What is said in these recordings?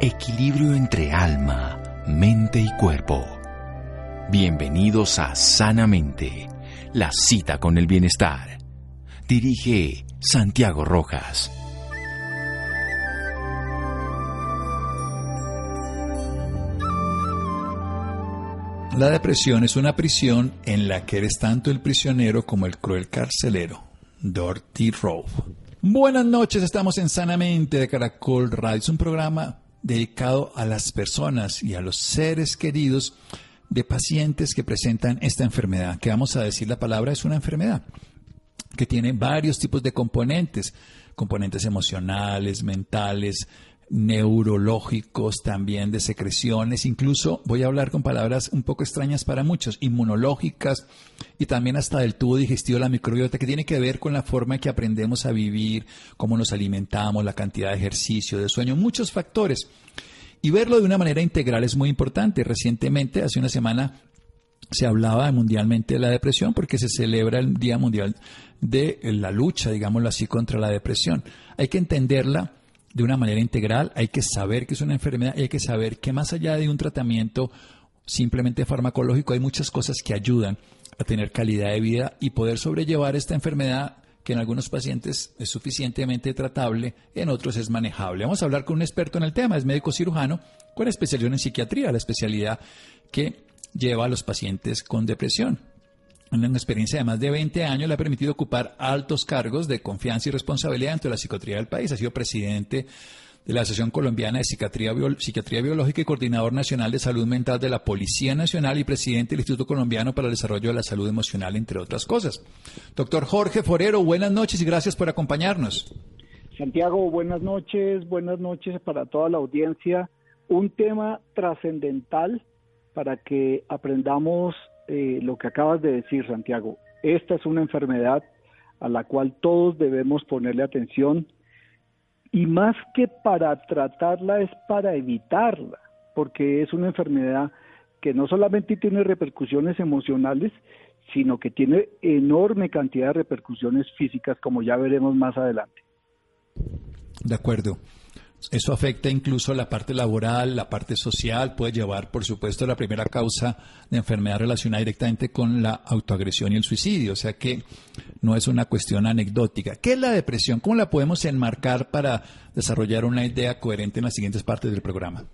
Equilibrio entre alma, mente y cuerpo. Bienvenidos a Sanamente, la cita con el bienestar. Dirige Santiago Rojas. La depresión es una prisión en la que eres tanto el prisionero como el cruel carcelero. Dorothy Rowe. Buenas noches, estamos en Sanamente de Caracol Radio. Es un programa dedicado a las personas y a los seres queridos de pacientes que presentan esta enfermedad, que vamos a decir la palabra es una enfermedad, que tiene varios tipos de componentes, componentes emocionales, mentales, neurológicos, también de secreciones, incluso voy a hablar con palabras un poco extrañas para muchos, inmunológicas y también hasta del tubo digestivo, la microbiota, que tiene que ver con la forma en que aprendemos a vivir, cómo nos alimentamos, la cantidad de ejercicio, de sueño, muchos factores. Y verlo de una manera integral es muy importante. Recientemente, hace una semana, se hablaba mundialmente de la depresión porque se celebra el Día Mundial de la lucha, digámoslo así, contra la depresión. Hay que entenderla de una manera integral, hay que saber que es una enfermedad y hay que saber que más allá de un tratamiento simplemente farmacológico, hay muchas cosas que ayudan a tener calidad de vida y poder sobrellevar esta enfermedad que en algunos pacientes es suficientemente tratable, en otros es manejable. Vamos a hablar con un experto en el tema, es médico cirujano con especialización en psiquiatría, la especialidad que lleva a los pacientes con depresión una experiencia de más de 20 años le ha permitido ocupar altos cargos de confianza y responsabilidad dentro de la psiquiatría del país. Ha sido presidente de la Asociación Colombiana de Psiquiatría, Psiquiatría, Biológica y coordinador nacional de salud mental de la Policía Nacional y presidente del Instituto Colombiano para el Desarrollo de la Salud Emocional, entre otras cosas. Doctor Jorge Forero, buenas noches y gracias por acompañarnos. Santiago, buenas noches, buenas noches para toda la audiencia. Un tema trascendental para que aprendamos eh, lo que acabas de decir, Santiago. Esta es una enfermedad a la cual todos debemos ponerle atención y más que para tratarla es para evitarla, porque es una enfermedad que no solamente tiene repercusiones emocionales, sino que tiene enorme cantidad de repercusiones físicas, como ya veremos más adelante. De acuerdo. Eso afecta incluso la parte laboral, la parte social, puede llevar, por supuesto, la primera causa de enfermedad relacionada directamente con la autoagresión y el suicidio, o sea que no es una cuestión anecdótica. ¿Qué es la depresión? ¿Cómo la podemos enmarcar para desarrollar una idea coherente en las siguientes partes del programa?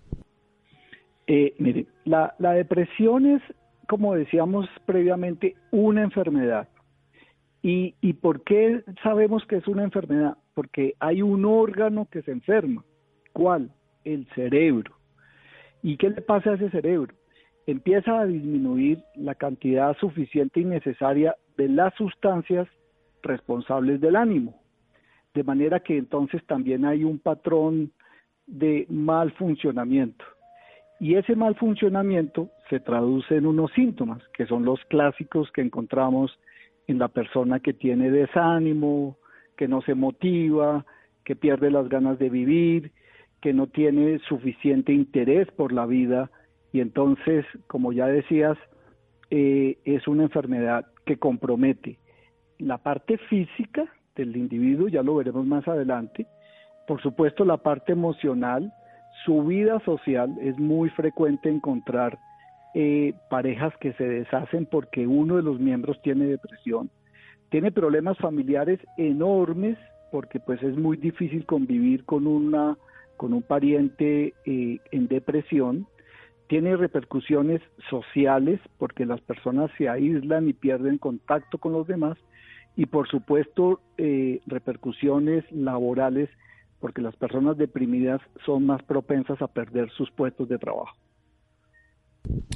Eh, mire, la, la depresión es, como decíamos previamente, una enfermedad. ¿Y, ¿Y por qué sabemos que es una enfermedad? Porque hay un órgano que se enferma. ¿Cuál? El cerebro. ¿Y qué le pasa a ese cerebro? Empieza a disminuir la cantidad suficiente y necesaria de las sustancias responsables del ánimo. De manera que entonces también hay un patrón de mal funcionamiento. Y ese mal funcionamiento se traduce en unos síntomas, que son los clásicos que encontramos en la persona que tiene desánimo, que no se motiva, que pierde las ganas de vivir, que no tiene suficiente interés por la vida. Y entonces, como ya decías, eh, es una enfermedad que compromete la parte física del individuo, ya lo veremos más adelante, por supuesto la parte emocional, su vida social, es muy frecuente encontrar eh, parejas que se deshacen porque uno de los miembros tiene depresión, tiene problemas familiares enormes porque pues es muy difícil convivir con una con un pariente eh, en depresión, tiene repercusiones sociales porque las personas se aíslan y pierden contacto con los demás y por supuesto eh, repercusiones laborales porque las personas deprimidas son más propensas a perder sus puestos de trabajo.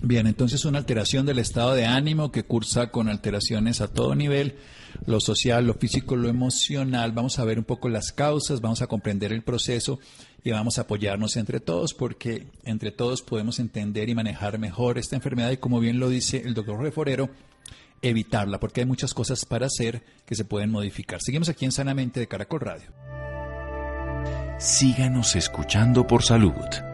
Bien, entonces una alteración del estado de ánimo que cursa con alteraciones a todo nivel, lo social, lo físico, lo emocional. Vamos a ver un poco las causas, vamos a comprender el proceso y vamos a apoyarnos entre todos porque entre todos podemos entender y manejar mejor esta enfermedad y como bien lo dice el doctor Reforero, evitarla porque hay muchas cosas para hacer que se pueden modificar. Seguimos aquí en Sanamente de Caracol Radio. Síganos escuchando por salud.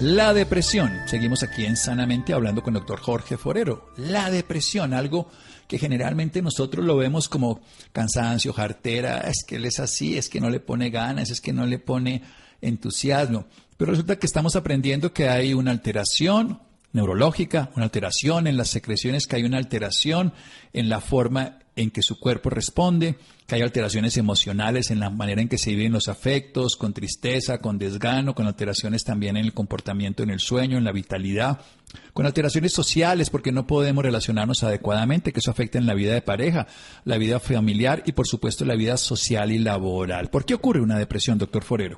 La depresión. Seguimos aquí en Sanamente hablando con el doctor Jorge Forero. La depresión, algo que generalmente nosotros lo vemos como cansancio, jartera, es que él es así, es que no le pone ganas, es que no le pone entusiasmo. Pero resulta que estamos aprendiendo que hay una alteración neurológica, una alteración en las secreciones, que hay una alteración en la forma en que su cuerpo responde, que hay alteraciones emocionales en la manera en que se viven los afectos, con tristeza, con desgano, con alteraciones también en el comportamiento, en el sueño, en la vitalidad, con alteraciones sociales porque no podemos relacionarnos adecuadamente, que eso afecta en la vida de pareja, la vida familiar y por supuesto la vida social y laboral. ¿Por qué ocurre una depresión, doctor Forero?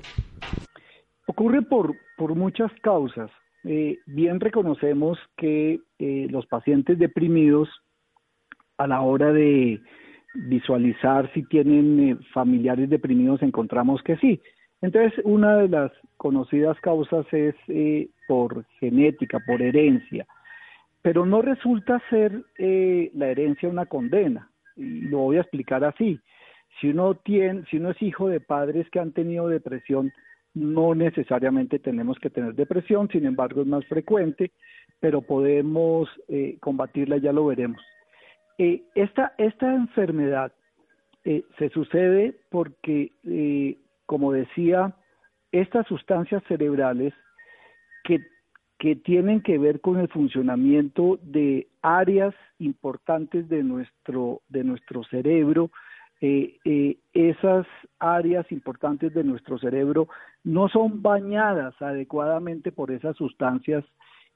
Ocurre por, por muchas causas. Eh, bien reconocemos que eh, los pacientes deprimidos a la hora de visualizar si tienen eh, familiares deprimidos encontramos que sí. Entonces, una de las conocidas causas es eh, por genética, por herencia, pero no resulta ser eh, la herencia una condena. Lo voy a explicar así. Si uno tiene, si uno es hijo de padres que han tenido depresión, no necesariamente tenemos que tener depresión, sin embargo es más frecuente, pero podemos combatirla, ya lo veremos. Eh, esta, esta enfermedad eh, se sucede porque, eh, como decía, estas sustancias cerebrales que, que tienen que ver con el funcionamiento de áreas importantes de nuestro, de nuestro cerebro, esas áreas importantes de nuestro cerebro no son bañadas adecuadamente por esas sustancias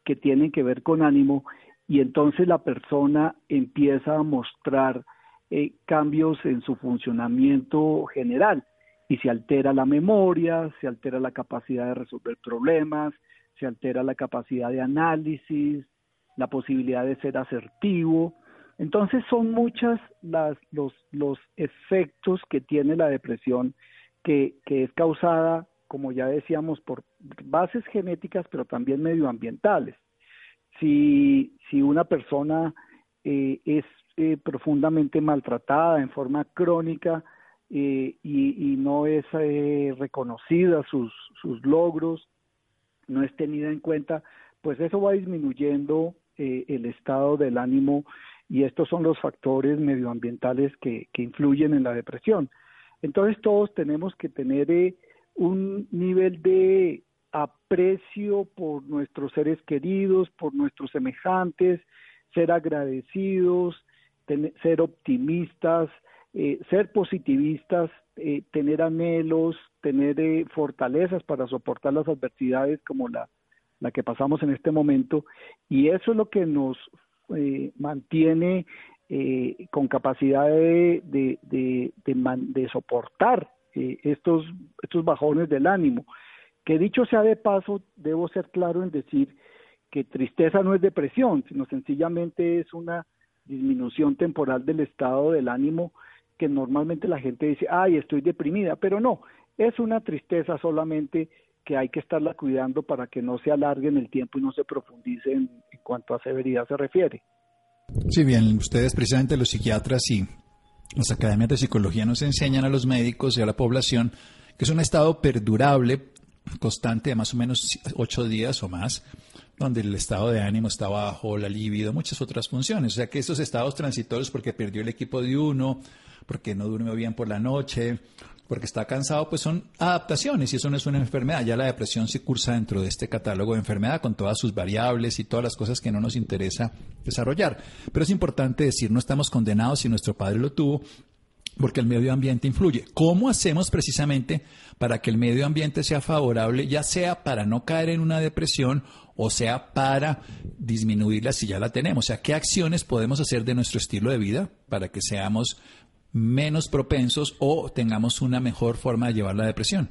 que tienen que ver con ánimo y entonces la persona empieza a mostrar eh, cambios en su funcionamiento general y se altera la memoria, se altera la capacidad de resolver problemas, se altera la capacidad de análisis, la posibilidad de ser asertivo. Entonces son muchas las, los, los efectos que tiene la depresión que, que es causada, como ya decíamos, por bases genéticas, pero también medioambientales si, si una persona eh, es eh, profundamente maltratada en forma crónica eh, y, no es reconocida sus, sus logros, no es tenida en cuenta, pues eso va disminuyendo el estado del ánimo y estos son los factores medioambientales que, que influyen en la depresión. Entonces todos tenemos que tener un nivel de aprecio por nuestros seres queridos, por nuestros semejantes, ser agradecidos, ser optimistas, eh, ser positivistas, eh, tener anhelos, tener eh, fortalezas para soportar las adversidades como la, que pasamos en este momento. Y eso es lo que nos mantiene con capacidad de, de, de, de soportar estos, estos bajones del ánimo. Que dicho sea de paso, debo ser claro en decir que tristeza no es depresión, sino sencillamente es una disminución temporal del estado del ánimo que normalmente la gente dice, ay, estoy deprimida, pero no, es una tristeza solamente que hay que estarla cuidando para que no se alargue en el tiempo y no se profundice en, cuanto a severidad se refiere. Sí, bien, ustedes precisamente los psiquiatras y las academias de psicología nos enseñan a los médicos y a la población que es un estado perdurable constante de más o menos ocho días o más, donde el estado de ánimo está bajo, la libido, muchas otras funciones. O sea que estos estados transitorios, porque perdió el equipo de uno, porque no durmió bien por la noche, porque está cansado, pues son adaptaciones y eso no es una enfermedad. Ya la depresión se cursa dentro de este catálogo de enfermedad con todas sus variables y todas las cosas que no nos interesa desarrollar. Pero es importante decir, no estamos condenados si nuestro padre lo tuvo porque el medio ambiente influye. ¿Cómo hacemos precisamente para que el medio ambiente sea favorable, ya sea para no caer en una depresión o sea para disminuirla si ya la tenemos? O sea, ¿qué acciones podemos hacer de nuestro estilo de vida para que seamos menos propensos o tengamos una mejor forma de llevar la depresión?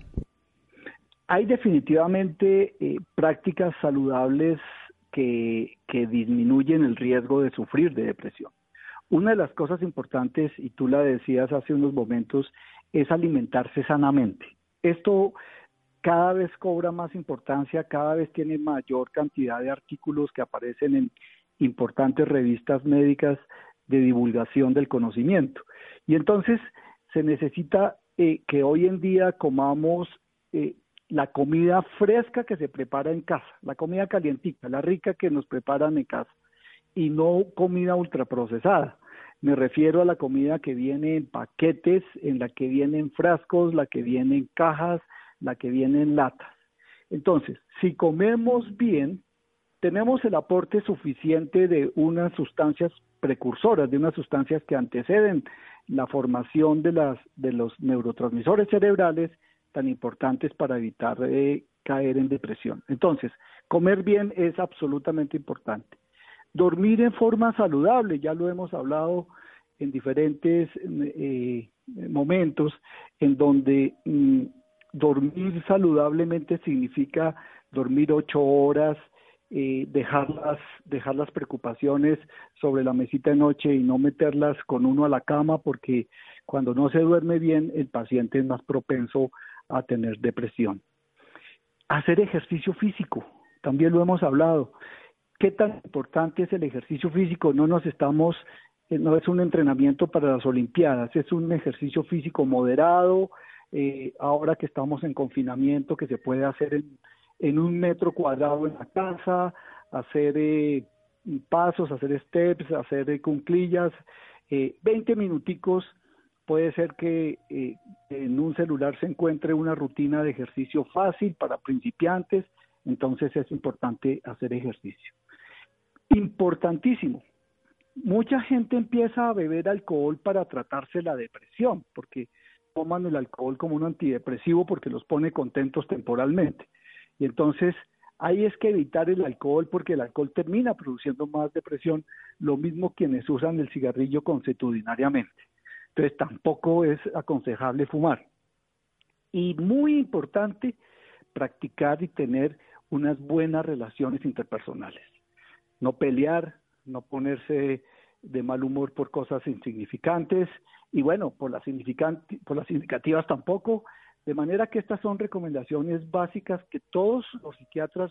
Hay definitivamente eh, prácticas saludables que, que disminuyen el riesgo de sufrir de depresión. Una de las cosas importantes, y tú la decías hace unos momentos, es alimentarse sanamente. Esto cada vez cobra más importancia, cada vez tiene mayor cantidad de artículos que aparecen en importantes revistas médicas de divulgación del conocimiento. Y entonces se necesita eh, que hoy en día comamos eh, la comida fresca que se prepara en casa, la comida calientita, la rica que nos preparan en casa, y no comida ultraprocesada. Me refiero a la comida que viene en paquetes, en la que viene en frascos, la que viene en cajas, la que viene en latas. Entonces, si comemos bien, tenemos el aporte suficiente de unas sustancias precursoras, de unas sustancias que anteceden la formación de, las, de los neurotransmisores cerebrales tan importantes para evitar eh, caer en depresión. Entonces, comer bien es absolutamente importante. Dormir en forma saludable, ya lo hemos hablado en diferentes eh, momentos, en donde mm, dormir saludablemente significa dormir ocho horas, eh, dejar, las, dejar las preocupaciones sobre la mesita de noche y no meterlas con uno a la cama porque cuando no se duerme bien el paciente es más propenso a tener depresión. Hacer ejercicio físico, también lo hemos hablado. ¿Qué tan importante es el ejercicio físico? No nos estamos, eh, no es un entrenamiento para las Olimpiadas, es un ejercicio físico moderado, eh, ahora que estamos en confinamiento, que se puede hacer en, un metro cuadrado en la casa, hacer eh, pasos, hacer steps, hacer eh, cunclillas, 20 minuticos puede ser que en un celular se encuentre una rutina de ejercicio fácil para principiantes, entonces es importante hacer ejercicio. Importantísimo, mucha gente empieza a beber alcohol para tratarse la depresión, porque toman el alcohol como un antidepresivo porque los pone contentos temporalmente. Y entonces ahí es que evitar el alcohol porque el alcohol termina produciendo más depresión, lo mismo quienes usan el cigarrillo consuetudinariamente. Entonces tampoco es aconsejable fumar. Y muy importante, practicar y tener unas buenas relaciones interpersonales. No pelear, no ponerse de mal humor por cosas insignificantes y bueno, por las, por las significativas tampoco, de manera que estas son recomendaciones básicas que todos los psiquiatras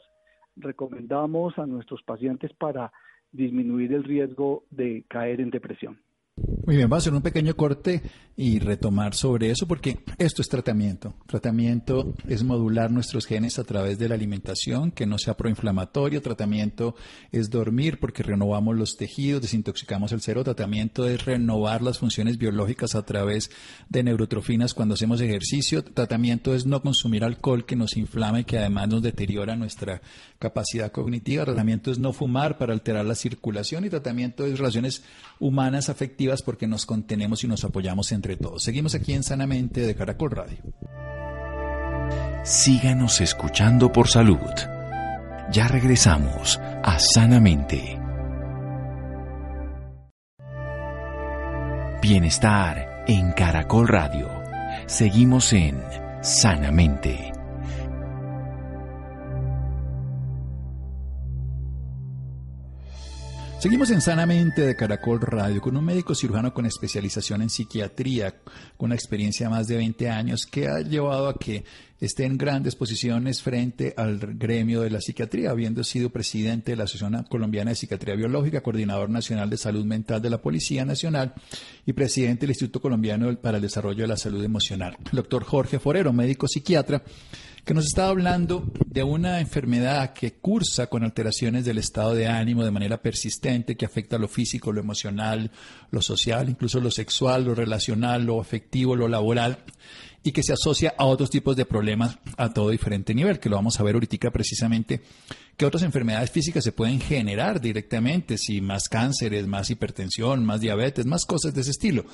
recomendamos a nuestros pacientes para disminuir el riesgo de caer en depresión. Muy bien, vamos a hacer un pequeño corte y retomar sobre eso porque esto es tratamiento. Tratamiento es modular nuestros genes a través de la alimentación, que no sea proinflamatorio. Tratamiento es dormir porque renovamos los tejidos, desintoxicamos el cerebro. Tratamiento es renovar las funciones biológicas a través de neurotrofinas cuando hacemos ejercicio. Tratamiento es no consumir alcohol que nos inflama y que además nos deteriora nuestra capacidad cognitiva. Tratamiento es no fumar para alterar la circulación y tratamiento es relaciones humanas afectivas porque nos contenemos y nos apoyamos entre todos. Seguimos aquí en Sanamente de Caracol Radio. Síganos escuchando por salud. Ya regresamos a Sanamente. Bienestar en Caracol Radio. Seguimos en Sanamente. Seguimos en Sanamente de Caracol Radio con un médico cirujano con especialización en psiquiatría, con una experiencia de más de 20 años que ha llevado a que esté en grandes posiciones frente al gremio de la psiquiatría, habiendo sido presidente de la Asociación Colombiana de Psiquiatría Biológica, coordinador nacional de salud mental de la Policía Nacional y presidente del Instituto Colombiano para el Desarrollo de la Salud Emocional. doctor Jorge Forero, médico psiquiatra que nos está hablando de una enfermedad que cursa con alteraciones del estado de ánimo de manera persistente, que afecta lo físico, lo emocional, lo social, incluso lo sexual, lo relacional, lo afectivo, lo laboral, y que se asocia a otros tipos de problemas a todo diferente nivel, que lo vamos a ver ahorita precisamente, que otras enfermedades físicas se pueden generar directamente, si más cánceres, más hipertensión, más diabetes, más cosas de ese estilo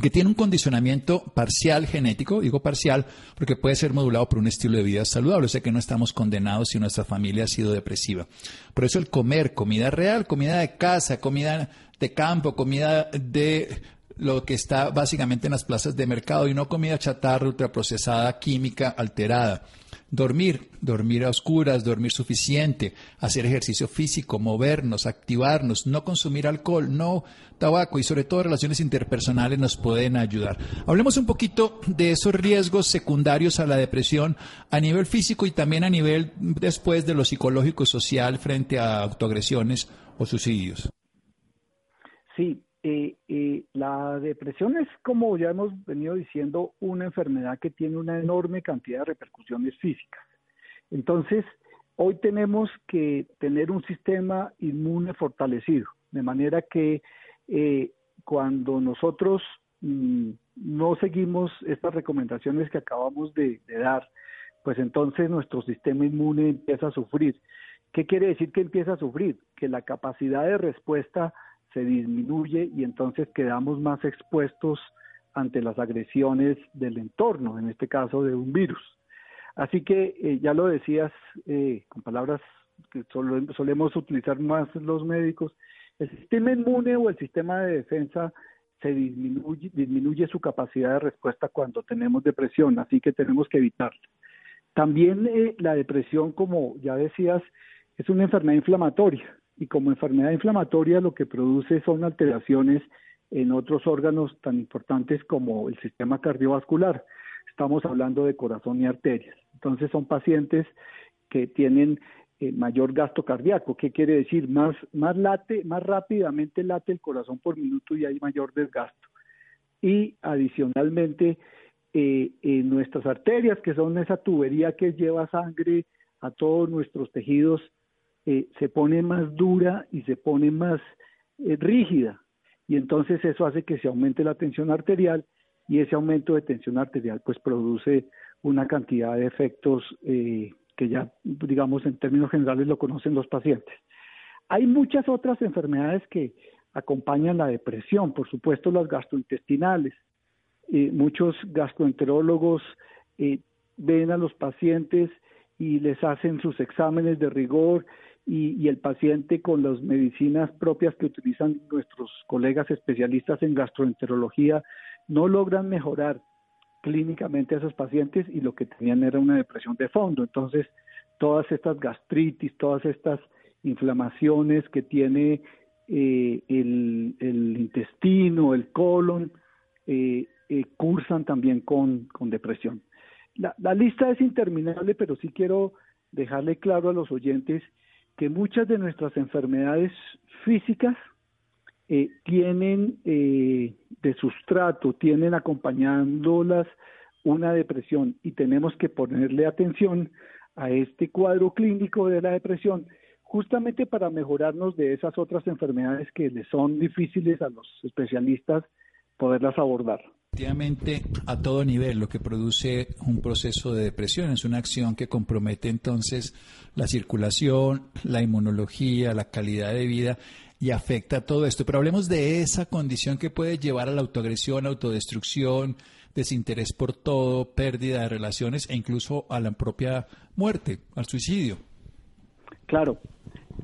que tiene un condicionamiento parcial genético, digo parcial, porque puede ser modulado por un estilo de vida saludable, o sea que no estamos condenados si nuestra familia ha sido depresiva. Por eso el comer comida real, comida de casa, comida de campo, comida de lo que está básicamente en las plazas de mercado y no comida chatarra, ultraprocesada, química, alterada. Dormir, dormir a oscuras, dormir suficiente, hacer ejercicio físico, movernos, activarnos, no consumir alcohol, no tabaco y sobre todo relaciones interpersonales nos pueden ayudar. Hablemos un poquito de esos riesgos secundarios a la depresión a nivel físico y también a nivel después de lo psicológico y social frente a autoagresiones o suicidios. Sí, eh, eh, la depresión es, como ya hemos venido diciendo, una enfermedad que tiene una enorme cantidad de repercusiones físicas. Entonces, hoy tenemos que tener un sistema inmune fortalecido, de manera que eh, cuando nosotros mm, no seguimos estas recomendaciones que acabamos de, de dar, pues entonces nuestro sistema inmune empieza a sufrir. ¿Qué quiere decir que empieza a sufrir? Que la capacidad de respuesta se disminuye y entonces quedamos más expuestos ante las agresiones del entorno, en este caso de un virus. Así que eh, ya lo decías eh, con palabras que solemos utilizar más los médicos, el sistema inmune o el sistema de defensa se disminuye, disminuye su capacidad de respuesta cuando tenemos depresión, así que tenemos que evitarla. También eh, la depresión, como ya decías, es una enfermedad inflamatoria y como enfermedad inflamatoria lo que produce son alteraciones en otros órganos tan importantes como el sistema cardiovascular. Estamos hablando de corazón y arterias. Entonces son pacientes que tienen eh, mayor gasto cardíaco. ¿Qué quiere decir? Más, más late, más rápidamente late el corazón por minuto y hay mayor desgasto. Y adicionalmente, eh, en nuestras arterias, que son esa tubería que lleva sangre a todos nuestros tejidos, eh, se pone más dura y se pone más eh, rígida. Y entonces eso hace que se aumente la tensión arterial y ese aumento de tensión arterial pues produce una cantidad de efectos eh, que ya digamos en términos generales lo conocen los pacientes. Hay muchas otras enfermedades que acompañan la depresión, por supuesto las gastrointestinales. muchos gastroenterólogos ven a los pacientes y les hacen sus exámenes de rigor y, el paciente con las medicinas propias que utilizan nuestros colegas especialistas en gastroenterología no logran mejorar clínicamente a esos pacientes y lo que tenían era una depresión de fondo. Entonces, todas estas gastritis, todas estas inflamaciones que tiene eh, el, intestino, el colon, eh, eh, cursan también con, depresión. La, la, lista es interminable, pero sí quiero dejarle claro a los oyentes que muchas de nuestras enfermedades físicas eh, tienen eh, de sustrato, tienen acompañándolas una depresión y tenemos que ponerle atención a este cuadro clínico de la depresión justamente para mejorarnos de esas otras enfermedades que le son difíciles a los especialistas poderlas abordar. Efectivamente, a todo nivel, lo que produce un proceso de depresión es una acción que compromete entonces la circulación, la inmunología, la calidad de vida y afecta todo esto. Pero hablemos de esa condición que puede llevar a la autoagresión, autodestrucción, desinterés por todo, pérdida de relaciones e incluso a la propia muerte, al suicidio. Claro,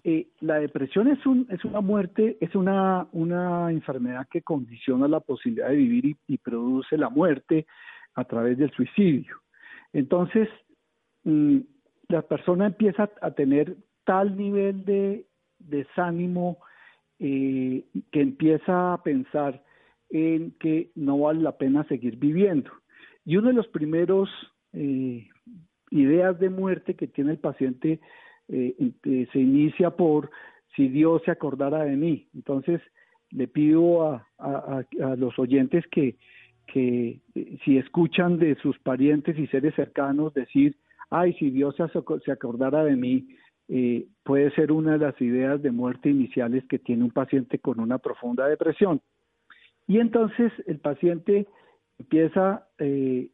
eh, la depresión es, un, es una muerte, es una, una enfermedad que condiciona la posibilidad de vivir y, produce la muerte a través del suicidio. Entonces, mm, la persona empieza a tener tal nivel de desánimo eh, que empieza a pensar en que no vale la pena seguir viviendo. Y uno de los primeros eh, ideas de muerte que tiene el paciente eh, eh, se inicia por si Dios se acordara de mí. Entonces, le pido a, los oyentes que, que eh, si escuchan de sus parientes y seres cercanos decir, ay, si Dios se, acordara de mí, puede ser una de las ideas de muerte iniciales que tiene un paciente con una profunda depresión. Y entonces el paciente empieza en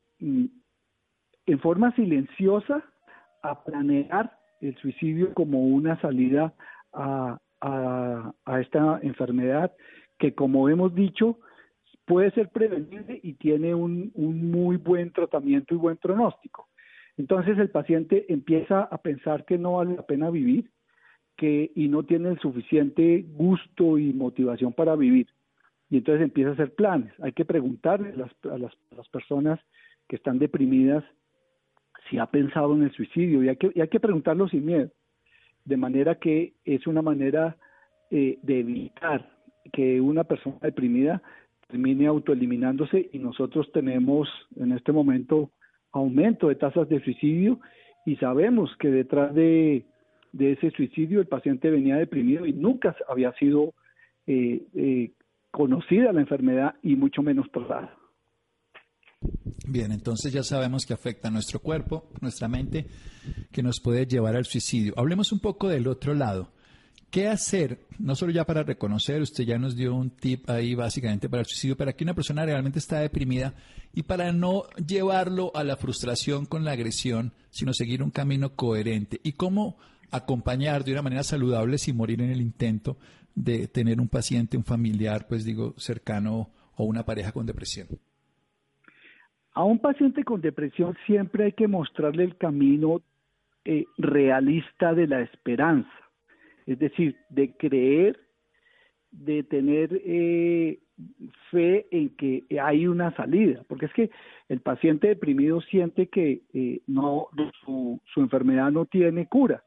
forma silenciosa a planear el suicidio como una salida a, esta enfermedad que, como hemos dicho, puede ser prevenible y tiene un, muy buen tratamiento y buen pronóstico. Entonces el paciente empieza a pensar que no vale la pena vivir que, y no tiene el suficiente gusto y motivación para vivir. Y entonces empieza a hacer planes. Hay que preguntarle a las personas que están deprimidas si ha pensado en el suicidio y hay que, que preguntarlo sin miedo, de manera que es una manera eh, de evitar que una persona deprimida termine autoeliminándose y nosotros tenemos en este momento aumento de tasas de suicidio y sabemos que detrás de, ese suicidio el paciente venía deprimido y nunca había sido eh, eh, conocida la enfermedad y mucho menos tratada. Bien, entonces ya sabemos que afecta a nuestro cuerpo, nuestra mente, que nos puede llevar al suicidio. Hablemos un poco del otro lado. ¿Qué hacer? No solo ya para reconocer, usted ya nos dio un tip ahí básicamente para el suicidio, para que una persona realmente está deprimida y para no llevarlo a la frustración con la agresión, sino seguir un camino coherente. ¿Y cómo acompañar de una manera saludable sin morir en el intento de tener un paciente, un familiar, pues digo, cercano o una pareja con depresión? A un paciente con depresión siempre hay que mostrarle el camino eh, realista de la esperanza, es decir, de creer, de tener eh, fe en que hay una salida, porque es que el paciente deprimido siente que eh, no su, enfermedad no tiene cura.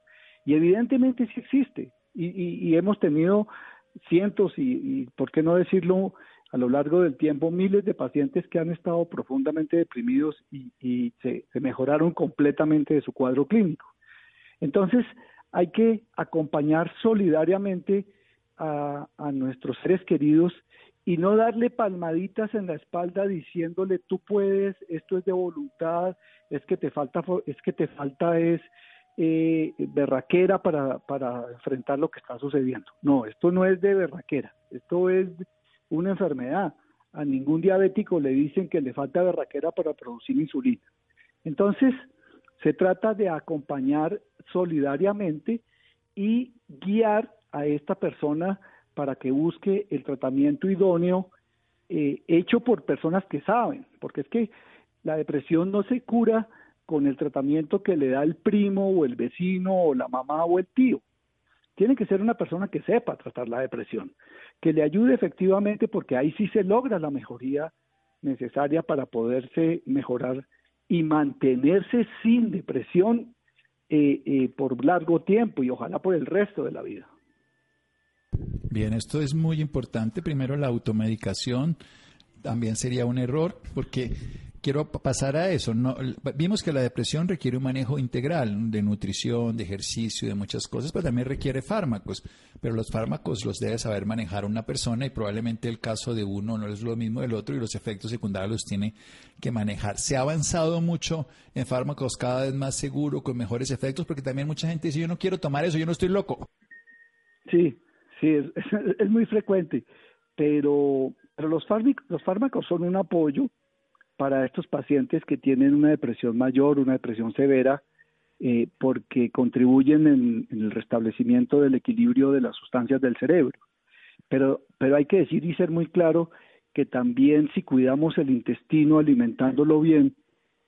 Y evidentemente sí existe. Y, hemos tenido cientos y, y, por qué no decirlo a lo largo del tiempo miles de pacientes que han estado profundamente deprimidos y, se, mejoraron completamente de su cuadro clínico. Entonces, hay que acompañar solidariamente a, nuestros seres queridos y no darle palmaditas en la espalda diciéndole tú puedes, esto es de voluntad, es que te falta, es que te falta es eh, berraquera para, para enfrentar lo que está sucediendo. No, esto no es de berraquera, esto es una enfermedad. A ningún diabético le dicen que le falta berraquera para producir insulina. Entonces, se trata de acompañar solidariamente y guiar a esta persona para que busque el tratamiento idóneo eh, hecho por personas que saben, porque es que la depresión no se cura con el tratamiento que le da el primo o el vecino o la mamá o el tío. Tiene que ser una persona que sepa tratar la depresión, que le ayude efectivamente porque ahí sí se logra la mejoría necesaria para poderse mejorar y mantenerse sin depresión eh, eh, por largo tiempo y ojalá por el resto de la vida. Bien, esto es muy importante. Primero, la automedicación también sería un error porque quiero pasar a eso. No, vimos que la depresión requiere un manejo integral de nutrición, de ejercicio, de muchas cosas, pero también requiere fármacos. Pero los fármacos los debe saber manejar una persona y probablemente el caso de uno no es lo mismo del otro y los efectos secundarios los tiene que manejar. Se ha avanzado mucho en fármacos cada vez más seguro, con mejores efectos, porque también mucha gente dice, yo no quiero tomar eso, yo no estoy loco. Sí, sí, es, es, muy frecuente, pero, pero los, fármacos, los fármacos son un apoyo para estos pacientes que tienen una depresión mayor, una depresión severa, eh, porque contribuyen en, el restablecimiento del equilibrio de las sustancias del cerebro. Pero, pero hay que decir y ser muy claro que también si cuidamos el intestino alimentándolo bien,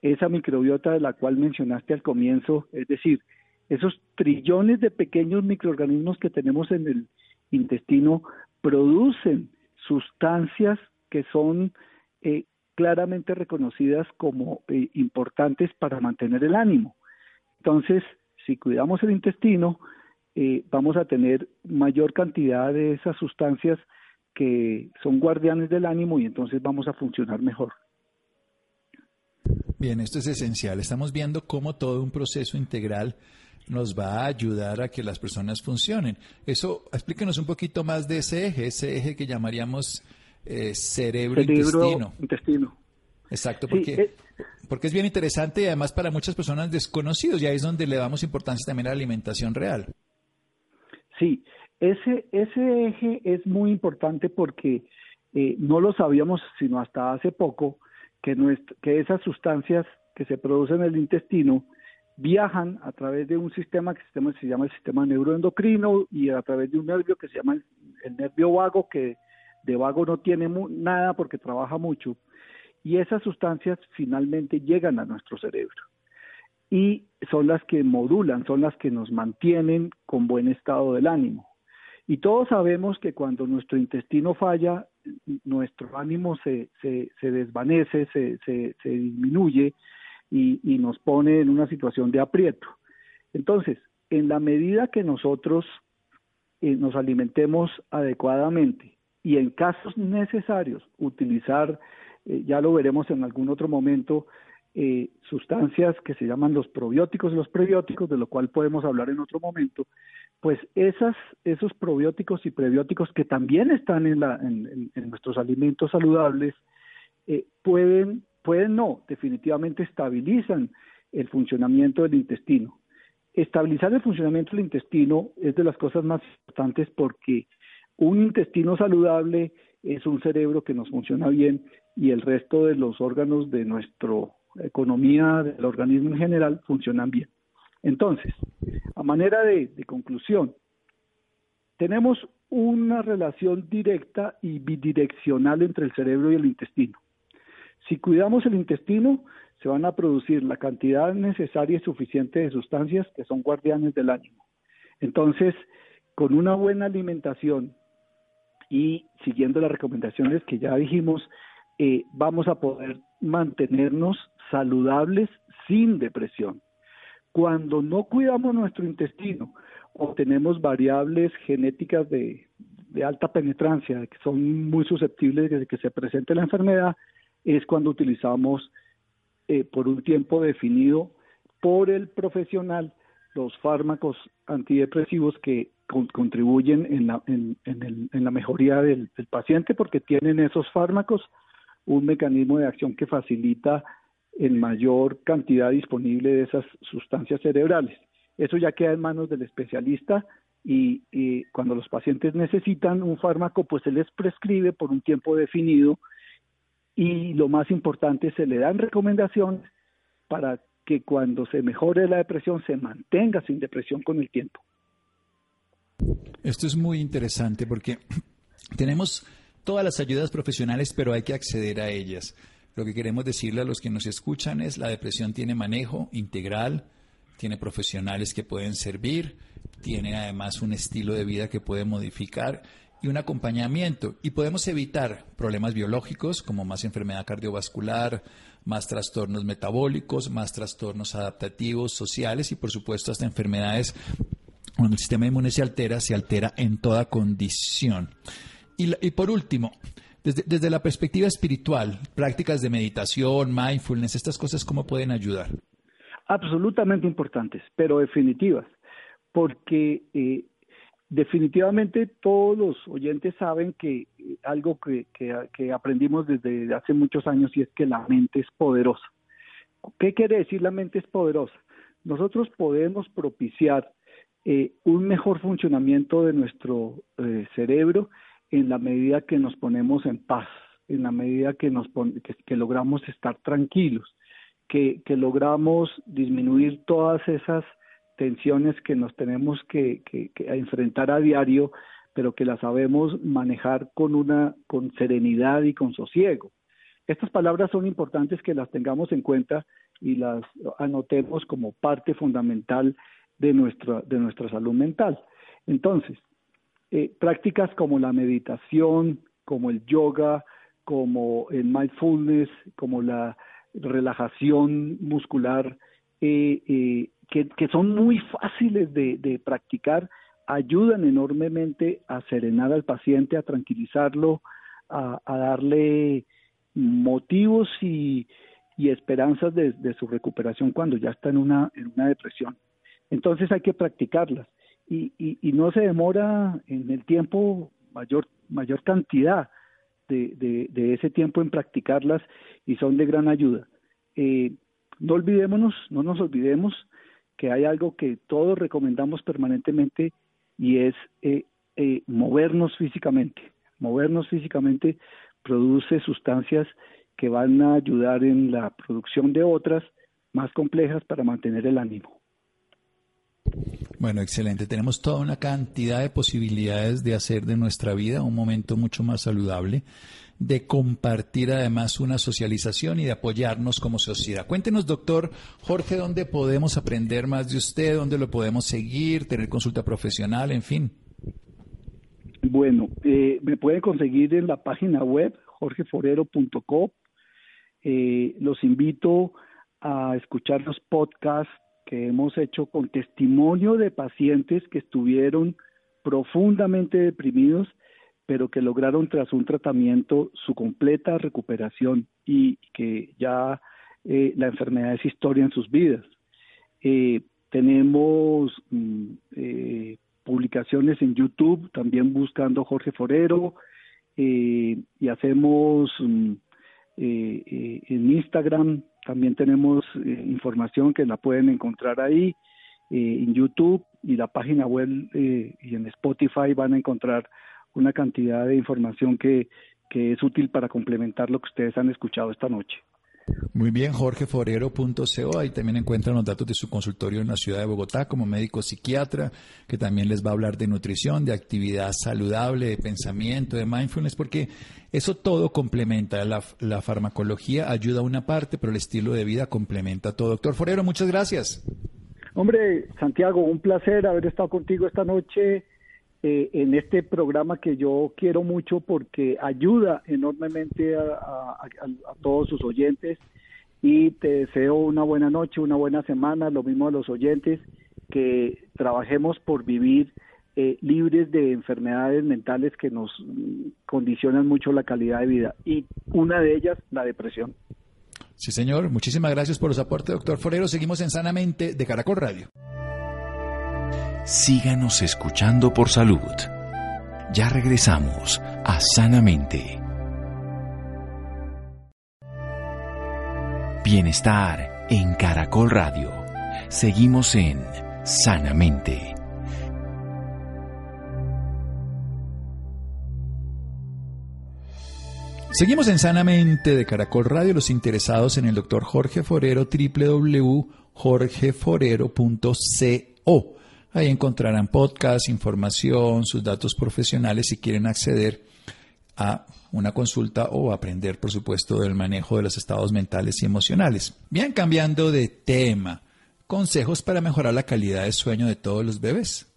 esa microbiota de la cual mencionaste al comienzo, es decir, esos trillones de pequeños microorganismos que tenemos en el intestino producen sustancias que son eh, claramente reconocidas como eh, importantes para mantener el ánimo. Entonces, si cuidamos el intestino, eh, vamos a tener mayor cantidad de esas sustancias que son guardianes del ánimo y entonces vamos a funcionar mejor. Bien, esto es esencial. Estamos viendo cómo todo un proceso integral nos va a ayudar a que las personas funcionen. Eso, explíquenos un poquito más de ese eje, ese eje que llamaríamos eh, cerebro-intestino. Intestino. Exacto, porque, eh, porque es bien interesante y además para muchas personas desconocidos, y ahí es donde le damos importancia también a la alimentación real. Sí, ese, ese eje es muy importante porque eh, no lo sabíamos sino hasta hace poco que, que esas sustancias que se producen en el intestino viajan a través de un sistema que se llama el sistema neuroendocrino y a través de un nervio que se llama el nervio vago que de vago no tiene nada porque trabaja mucho, y esas sustancias finalmente llegan a nuestro cerebro y son las que modulan, son las que nos mantienen con buen estado del ánimo. Y todos sabemos que cuando nuestro intestino falla, nuestro ánimo se, se, desvanece, se, se, disminuye y, y, nos pone en una situación de aprieto. Entonces, en la medida que nosotros eh, nos alimentemos adecuadamente y en casos necesarios utilizar, eh, ya lo veremos en algún otro momento, eh, sustancias que se llaman los probióticos y los prebióticos, de lo cual podemos hablar en otro momento, pues esas, esos probióticos y prebióticos que también están en, nuestros alimentos saludables, eh, pueden, pueden no, definitivamente estabilizan el funcionamiento del intestino. Estabilizar el funcionamiento del intestino es de las cosas más importantes porque un intestino saludable es un cerebro que nos funciona bien y el resto de los órganos de nuestra economía, del organismo en general, funcionan bien. Entonces, a manera de, conclusión, tenemos una relación directa y bidireccional entre el cerebro y el intestino. Si cuidamos el intestino, se van a producir la cantidad necesaria y suficiente de sustancias que son guardianes del ánimo. Entonces, con una buena alimentación y siguiendo las recomendaciones que ya dijimos, eh, vamos a poder mantenernos saludables sin depresión. Cuando no cuidamos nuestro intestino o tenemos variables genéticas de, alta penetrancia que son muy susceptibles de que se presente la enfermedad, es cuando utilizamos eh, por un tiempo definido por el profesional los fármacos antidepresivos que contribuyen en la, en, la mejoría del, paciente porque tienen esos fármacos un mecanismo de acción que facilita en mayor cantidad disponible de esas sustancias cerebrales. Eso ya queda en manos del especialista y, y, cuando los pacientes necesitan un fármaco, pues se les prescribe por un tiempo definido y lo más importante, se le dan recomendaciones para que cuando se mejore la depresión se mantenga sin depresión con el tiempo. Esto es muy interesante porque tenemos todas las ayudas profesionales, pero hay que acceder a ellas. Lo que queremos decirle a los que nos escuchan es la depresión tiene manejo integral, tiene profesionales que pueden servir, tiene además un estilo de vida que puede modificar y un acompañamiento. Y podemos evitar problemas biológicos como más enfermedad cardiovascular, más trastornos metabólicos, más trastornos adaptativos, sociales y por supuesto hasta enfermedades cuando el sistema inmune se altera, se altera en toda condición. Y, por último, desde, desde, la perspectiva espiritual, prácticas de meditación, mindfulness, estas cosas, ¿cómo pueden ayudar? Absolutamente importantes, pero definitivas, porque eh, definitivamente todos los oyentes saben que eh, algo que, que, aprendimos desde hace muchos años y es que la mente es poderosa. ¿Qué quiere decir la mente es poderosa? Nosotros podemos propiciar eh, un mejor funcionamiento de nuestro eh, cerebro en la medida que nos ponemos en paz, en la medida que, nos que, logramos estar tranquilos, que, que logramos disminuir todas esas tensiones que nos tenemos que, enfrentar a diario, pero que las sabemos manejar con una con serenidad y con sosiego. Estas palabras son importantes que las tengamos en cuenta y las anotemos como parte fundamental de nuestra, de nuestra salud mental. Entonces, eh, prácticas como la meditación, como el yoga, como el mindfulness, como la relajación muscular, eh, eh, que, son muy fáciles de, practicar, ayudan enormemente a serenar al paciente, a tranquilizarlo, a, darle motivos y, esperanzas de, su recuperación cuando ya está en una, en una depresión. Entonces hay que practicarlas y, y, no se demora en el tiempo mayor, mayor cantidad de, de, ese tiempo en practicarlas y son de gran ayuda. Eh, no olvidémonos, no nos olvidemos que hay algo que todos recomendamos permanentemente y es eh, eh, movernos físicamente. Movernos físicamente produce sustancias que van a ayudar en la producción de otras más complejas para mantener el ánimo. Bueno, excelente. Tenemos toda una cantidad de posibilidades de hacer de nuestra vida un momento mucho más saludable, de compartir además una socialización y de apoyarnos como sociedad. Cuéntenos, doctor Jorge, dónde podemos aprender más de usted, dónde lo podemos seguir, tener consulta profesional, en fin. Bueno, eh, me pueden conseguir en la página web jorgeforero.com. Eh, los invito a escuchar los podcasts que hemos hecho con testimonio de pacientes que estuvieron profundamente deprimidos, pero que lograron tras un tratamiento su completa recuperación y que ya eh, la enfermedad es historia en sus vidas. Eh, tenemos mm, eh, publicaciones en YouTube, también buscando Jorge Forero, y hacemos mm, en Instagram, también tenemos información que la pueden encontrar ahí, en YouTube y la página web y en Spotify van a encontrar una cantidad de información que, que es útil para complementar lo que ustedes han escuchado esta noche. Muy bien, jorgeforero.co, ahí también encuentran los datos de su consultorio en la ciudad de Bogotá como médico psiquiatra, que también les va a hablar de nutrición, de actividad saludable, de pensamiento, de mindfulness, porque eso todo complementa, la, farmacología ayuda a una parte, pero el estilo de vida complementa todo. Doctor Forero, muchas gracias. Hombre, Santiago, un placer haber estado contigo esta noche eh, en este programa que yo quiero mucho porque ayuda enormemente a, todos sus oyentes y te deseo una buena noche, una buena semana, lo mismo a los oyentes, que trabajemos por vivir eh, libres de enfermedades mentales que nos condicionan mucho la calidad de vida y una de ellas la depresión. Sí, señor. Muchísimas gracias por los aportes, doctor Forero. Seguimos en Sanamente de Caracol Radio síganos escuchando por salud. Ya regresamos a Sanamente. Bienestar en Caracol Radio. Seguimos en Sanamente. Seguimos en Sanamente de Caracol Radio. Los interesados en el doctor Jorge Forero, www.jorgeforero.co. Ahí encontrarán podcast, información, sus datos profesionales si quieren acceder a una consulta o aprender, por supuesto, del manejo de los estados mentales y emocionales. Bien, cambiando de tema, consejos para mejorar la calidad de sueño de todos los bebés.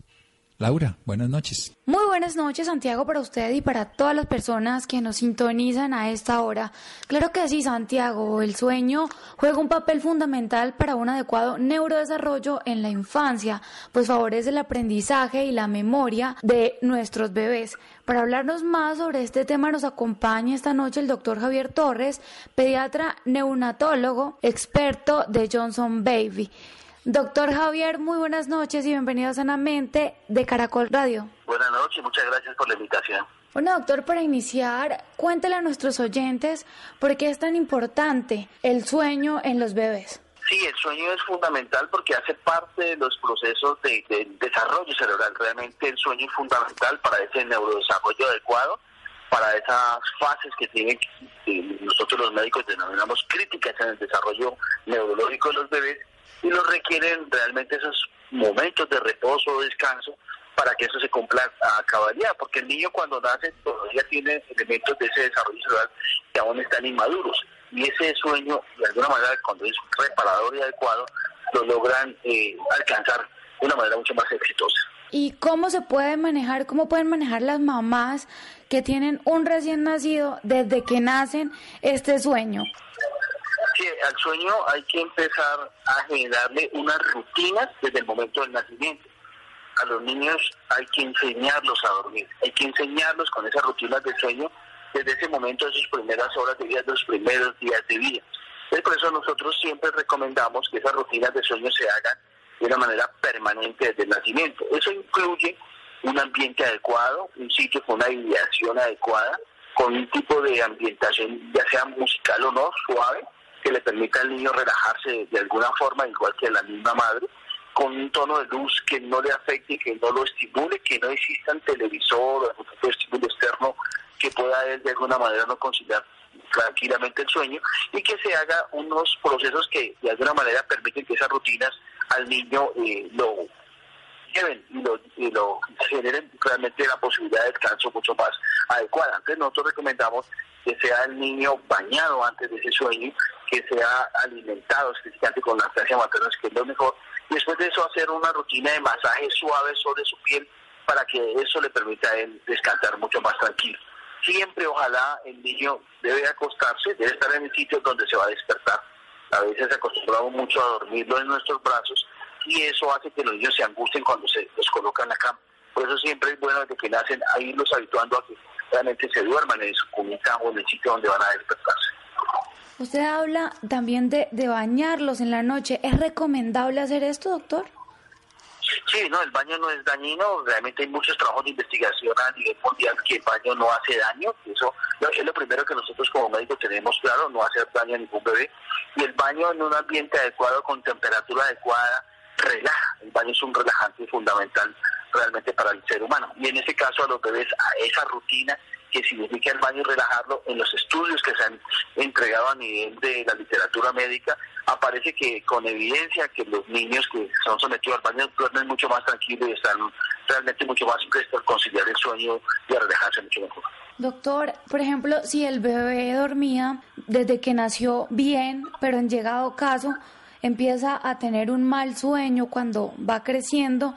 Laura, buenas noches. Muy buenas noches, Santiago, para usted y para todas las personas que nos sintonizan a esta hora. Claro que sí, Santiago, el sueño juega un papel fundamental para un adecuado neurodesarrollo en la infancia, pues favorece el aprendizaje y la memoria de nuestros bebés. Para hablarnos más sobre este tema nos acompaña esta noche el doctor Javier Torres, pediatra neonatólogo, experto de Johnson Baby. Doctor Javier, muy buenas noches y bienvenido a Sanamente de Caracol Radio. Buenas noches, muchas gracias por la invitación. Bueno, doctor, para iniciar, cuéntele a nuestros oyentes por qué es tan importante el sueño en los bebés. Sí, el sueño es fundamental porque hace parte de los procesos de, desarrollo cerebral. Realmente el sueño es fundamental para ese neurodesarrollo adecuado, para esas fases que tienen nosotros los médicos denominamos críticas en el desarrollo neurológico de los bebés y no requieren realmente esos momentos de reposo o descanso para que eso se cumpla a cabalidad, porque el niño cuando nace todavía tiene elementos de ese desarrollo cerebral que aún están inmaduros y ese sueño, de alguna manera, cuando es reparador y adecuado, lo logran eh, alcanzar de una manera mucho más exitosa. ¿Y cómo se puede manejar, cómo pueden manejar las mamás que tienen un recién nacido desde que nacen este sueño? Al sueño hay que empezar a generarle unas rutinas desde el momento del nacimiento. A los niños hay que enseñarlos a dormir, hay que enseñarlos con esas rutinas de sueño desde ese momento, de sus primeras horas de vida, de los primeros días de vida. por eso nosotros siempre recomendamos que esas rutinas de sueño se hagan de una manera permanente desde el nacimiento. Eso incluye un ambiente adecuado, un sitio con una ideación adecuada, con un tipo de ambientación, ya sea musical o no, suave, que le permita al niño relajarse de alguna forma, igual que la misma madre, con un tono de luz que no le afecte, que no lo estimule, que no exista un televisor o algún tipo de estímulo externo que pueda él de alguna manera no conciliar tranquilamente el sueño y que se haga unos procesos que de alguna manera permiten que esas rutinas al niño eh, lo lleven y lo, y lo generen realmente la posibilidad de descanso mucho más adecuada. Entonces nosotros recomendamos que sea el niño bañado antes de ese sueño, que sea alimentado especialmente con la lactancia materna, que es lo mejor. Después de eso hacer una rutina de masaje suave sobre su piel para que eso le permita a él descansar mucho más tranquilo. Siempre, ojalá, el niño debe acostarse, debe estar en el sitio donde se va a despertar. A veces acostumbramos mucho a dormirlo en nuestros brazos y eso hace que los niños se angustien cuando se los colocan en la cama. Por eso siempre es bueno desde que nacen a irlos habituando a que realmente se duerman en su cunita o en el sitio donde van a despertarse. Usted habla también de, de bañarlos en la noche. ¿Es recomendable hacer esto, doctor? Sí, no, el baño no es dañino. Realmente hay muchos trabajos de investigación a nivel mundial que el baño no hace daño. Eso es lo primero que nosotros como médicos tenemos claro, no hacer daño a ningún bebé. Y el baño en un ambiente adecuado, con temperatura adecuada, relaja. El baño es un relajante fundamental realmente para el ser humano. Y en ese caso a los bebés, a esa rutina que significa el baño y relajarlo, en los estudios que se han entregado a nivel de la literatura médica, aparece que con evidencia que los niños que son sometidos al baño duermen mucho más tranquilos y están realmente mucho más prestos a conciliar el sueño y a relajarse mucho mejor. Doctor, por ejemplo, si el bebé dormía desde que nació bien, pero en llegado caso empieza a tener un mal sueño cuando va creciendo,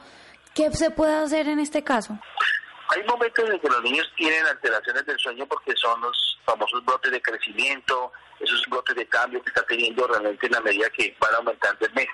¿qué se puede hacer en este caso? Hay momentos en que los niños tienen alteraciones del sueño porque son los famosos brotes de crecimiento, esos brotes de cambio que está teniendo realmente en la medida que van aumentando el mes.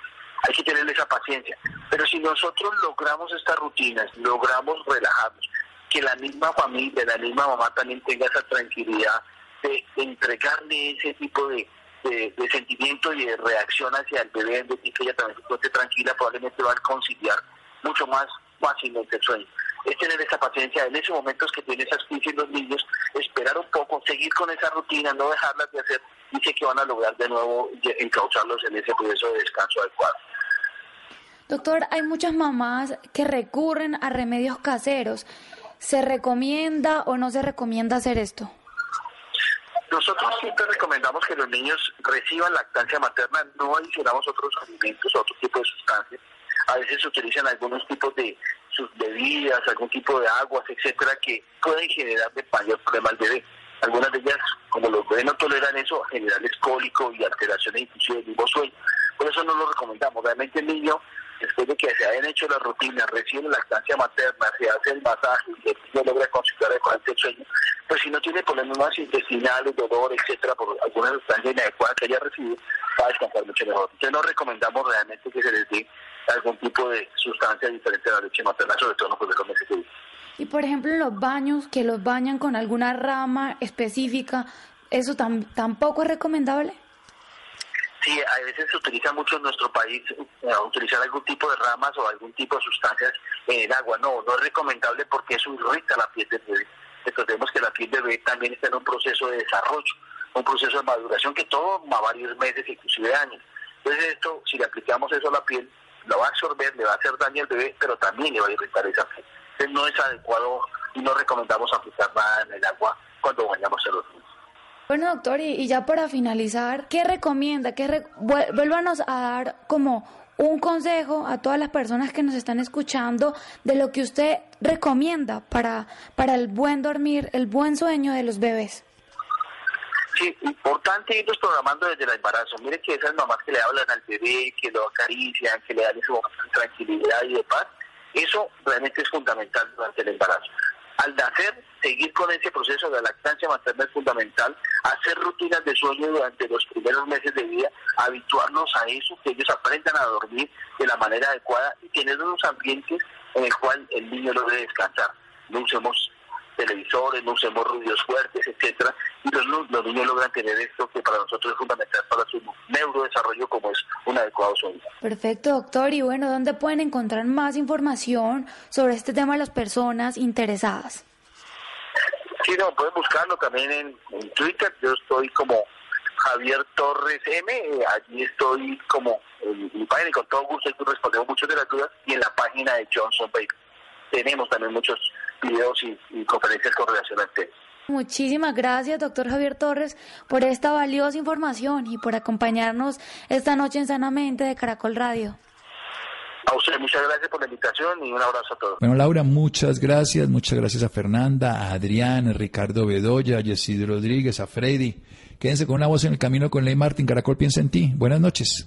Hay que tener esa paciencia. Pero si nosotros logramos estas rutinas, logramos relajarnos, que la misma familia, la misma mamá también tenga esa tranquilidad de entregarle ese tipo de, de, sentimiento y de reacción hacia el bebé, de que ella también se esté tranquila, probablemente va a conciliar mucho más fácilmente el sueño es tener esa paciencia en esos momentos que tienen esas crisis los niños, esperar un poco, seguir con esa rutina, no dejarlas de hacer y sé que van a lograr de nuevo encauzarlos en ese proceso de descanso adecuado. Doctor, hay muchas mamás que recurren a remedios caseros. ¿Se recomienda o no se recomienda hacer esto? Nosotros siempre recomendamos que los niños reciban lactancia materna, no adicionamos otros alimentos, otro tipo de sustancias. A veces se utilizan algunos tipos de sus bebidas, algún tipo de aguas, etcétera, que pueden generar de mayor problema al bebé. Algunas de ellas, como los bebés no toleran eso, generarles cólico y alteraciones inclusive del mismo sueño. Por eso no lo recomendamos. Realmente el niño, después de que se hayan hecho las rutinas, recibe la lactancia materna, se hace el masaje y niño logra conciliar adecuadamente el sueño, pues si no tiene problemas intestinales, dolor, etcétera, por alguna sustancia inadecuada que haya recibido, va a descansar mucho mejor. Entonces no recomendamos realmente que se les dé algún tipo de sustancia diferente a la leche materna, sobre todo no los meses de Y por ejemplo, en los baños, que los bañan con alguna rama específica, ¿eso tampoco es recomendable? Sí, a veces se utiliza mucho en nuestro país eh, utilizar algún tipo de ramas o algún tipo de sustancias en el agua. No, no es recomendable porque eso irrita la piel del bebé. Recordemos que la piel del bebé también está en un proceso de desarrollo, un proceso de maduración que toma varios meses, inclusive años. Entonces esto, si le aplicamos eso a la piel, lo va a absorber, le va a hacer daño al bebé, pero también le va a irritar esa piel. Entonces no es adecuado y no recomendamos aplicar nada en el agua cuando bañamos a los. Bueno, doctor, y, ya para finalizar, ¿qué recomienda? ¿Qué Vuélvanos a dar como un consejo a todas las personas que nos están escuchando de lo que usted recomienda para, para el buen dormir, el buen sueño de los bebés. Sí, importante irlos programando desde el embarazo. Mire que esas mamás que le hablan al bebé, que lo acarician, que le dan ese momento de tranquilidad y de paz, eso realmente es fundamental durante el embarazo. Al nacer, seguir con ese proceso de lactancia materna es fundamental, hacer rutinas de sueño durante los primeros meses de vida, habituarnos a eso, que ellos aprendan a dormir de la manera adecuada y tener unos ambientes en el cual el niño lo debe descansar. No usemos televisores, no usemos ruidos fuertes, etcétera, y los, los, niños logran tener esto que para nosotros es fundamental para su neurodesarrollo como es un adecuado sueño. Perfecto, doctor. Y bueno, ¿dónde pueden encontrar más información sobre este tema de las personas interesadas? Sí, no, pueden buscarlo también en, Twitter. Yo estoy como Javier Torres M. Eh, allí estoy como en mi página y con todo gusto respondemos muchas de las dudas. Y en la página de Johnson Baby tenemos también muchos videos y, conferencias con relación al tema. Muchísimas gracias, doctor Javier Torres, por esta valiosa información y por acompañarnos esta noche en Sanamente de Caracol Radio. A usted, muchas gracias por la invitación y un abrazo a todos. Bueno, Laura, muchas gracias. Muchas gracias a Fernanda, a Adrián, a Ricardo Bedoya, a Yesid Rodríguez, a Freddy. Quédense con una voz en el camino con Ley Martín. Caracol piensa en ti. Buenas noches.